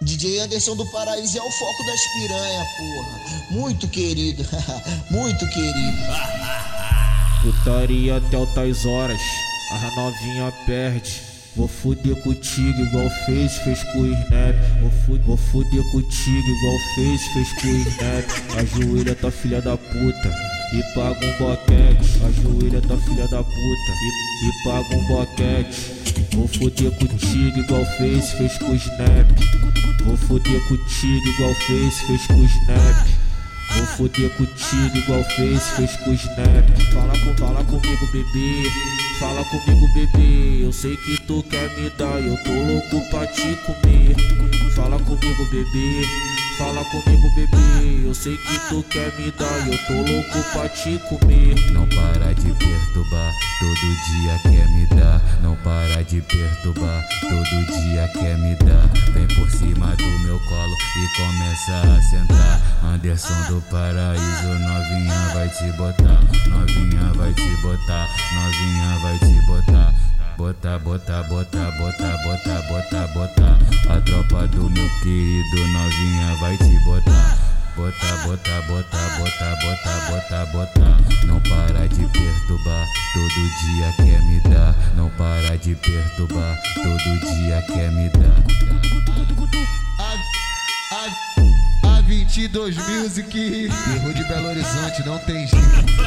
DJ Anderson do Paraíso é o foco das piranha, porra. Muito querido, muito querido. Putaria até altas horas, a novinha perde. Vou fuder contigo igual fez, fez com o Snap. Vou, fu vou fuder contigo igual fez, fez com o Snap. Ajoelha tua filha da puta e paga um boquete. Ajoelha tua filha da puta e, e paga um boquete. Vou fuder contigo igual fez, fez com o Snap. Vou fuder contigo igual fez, fez com o Snap. Vou foder contigo igual fez, fez com o Snap. Fala, com, fala comigo, bebê. Fala comigo, bebê. Eu sei que tu quer me dar, eu tô louco pra te comer. Fala comigo, bebê. Fala comigo, bebê. Eu sei que tu quer me dar, eu tô louco pra te comer. Não para de perturbar, todo dia quer me dar. Não para de perturbar, todo dia quer me dar. Vem por cima do meu colo e começa a sentar. Anderson do paraíso, novinha vai te botar. Novinha vai te botar, novinha vai te botar. Bota, bota, bota, bota, bota, bota, bota. A tropa do meu querido novinha vai te botar. Bota, bota, bota, bota, bota, bota, bota. Não para de perturbar, todo dia quer me dar. Não para de perturbar, todo dia quer me dar. A, a, a 22 Music, erro de Belo Horizonte, não tem jeito.